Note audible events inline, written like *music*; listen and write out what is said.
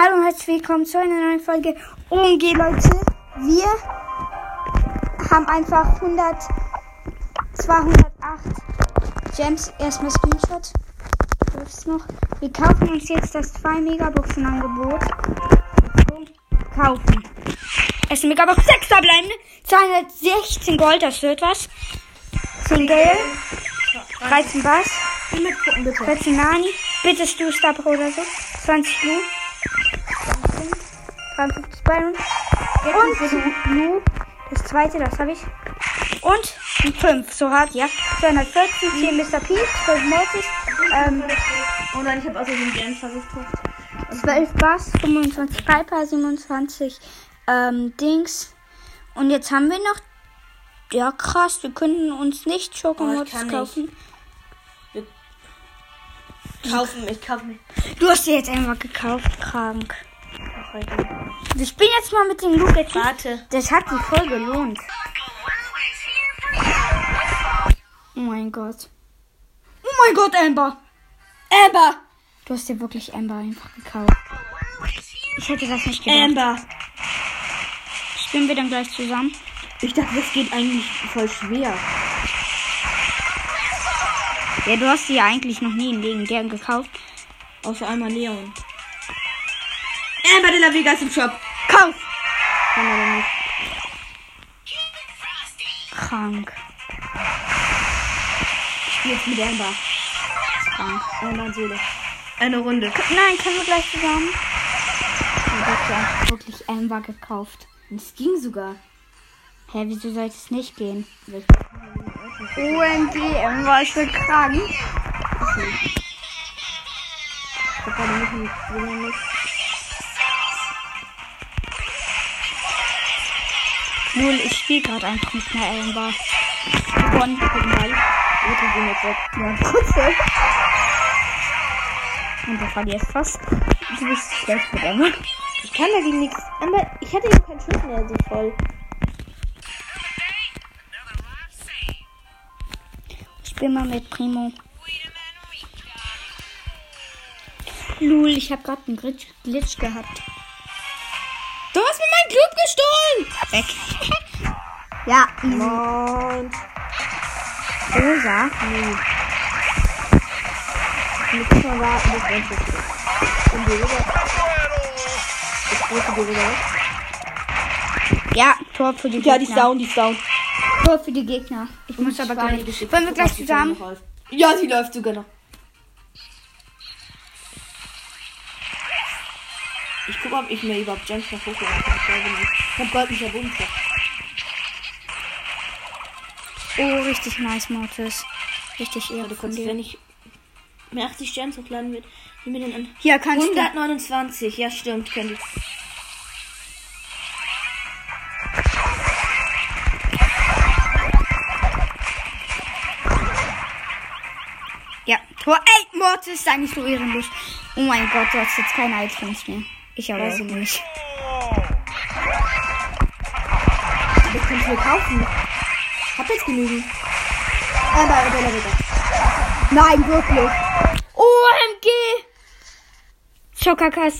Hallo und herzlich willkommen zu einer neuen Folge OMG, Leute. Wir haben einfach 100, 208 Gems. Erstmal Screenshot. Das noch. Wir kaufen uns jetzt das 2 Megaboxen Angebot. Kaufen. Es ist eine Megabox 6 da bleiben. 216 Gold, das wird was. 10 Geld. 13 Bass. Mitgucken, bitte. 14 Nani. Bitte Stu Star oder so. 20 Blue. 53 Byron. Und Blue. Das zweite, das habe ich. Und 5. So hart, ja. 240, 10 Mr. P. 12 Mortis. Ähm, Oh nein, ich habe außerdem die Ends versucht. 12 Bass. 25 Piper. 27 ähm, Dings. Und jetzt haben wir noch. Ja, krass. Wir können uns nicht Oh, ich Schokomodus kann nicht. Kaufen. Ich kaufe mich. Du hast dir jetzt einfach gekauft. Krank. Ich bin jetzt mal mit dem Luke. Warte. Das hat sich voll gelohnt. Oh mein Gott. Oh mein Gott, Amber. Amber. Du hast dir wirklich Amber einfach gekauft. Ich hätte das nicht gedacht. Amber. Spielen wir dann gleich zusammen? Ich dachte, das geht eigentlich voll schwer. Ja, du hast sie ja eigentlich noch nie in legendären gekauft. Außer einmal Leon. Amber de la Vega im Shop. Kauf! Kann aber nicht. Krank. Ich spiele jetzt mit Amber. Krank. Amber und Seele. Eine Runde. Nein, können wir gleich zusammen? Hast dir einfach wirklich Amber gekauft. Es ging sogar. Hä, wieso sollte es nicht gehen? OMG, Amber ist so krank. Ich hab gerade nicht mit Seele nicht. Null, ich spiele gerade einfach mit einer Amber. Gewonnen. Guck mal. Bitte gehen jetzt weg. Ja, Putze. Und der verliert fast. Du bist schlecht mit Amber. Ich kann dagegen nichts. Amber, ich hatte eben keinen Schuss mehr so voll. Ich spiel mal mit Primo. Lul, ich habe gerade einen Glitch, Glitch gehabt. Du hast mir meinen Club gestohlen! Weg. *laughs* ja, easy. Und. Rosa. Nee. Ich muss mal warten, bis Mensch ist. Und die rüber. Ich drücke die rüber. Ja, Tor für die Ja, die ist down, die ist down. Tor für die Gegner. Ich muss aber gleich. Wollen wir gleich zusammen? Ja, sie läuft sogar noch. Ich gucke, ob ich mir überhaupt Gems noch hochladen kann. Ich nicht. Hab Gold nicht erbunden. Oh, richtig nice, Mortis. Richtig von kurz, wenn ich mir 80 Gems hochladen wird, wie mir denn an. Hier kannst du. 129, ja stimmt, könnte ich. Tor. Ey, Mortis, sei nicht so ehrenlos. Oh mein Gott, du hast jetzt keine Items mehr. Ich aber ich nicht. Das kannst du mir kaufen. Hab jetzt genügend. Aber, aber, aber, Nein, wirklich. OMG. Zockerkasten.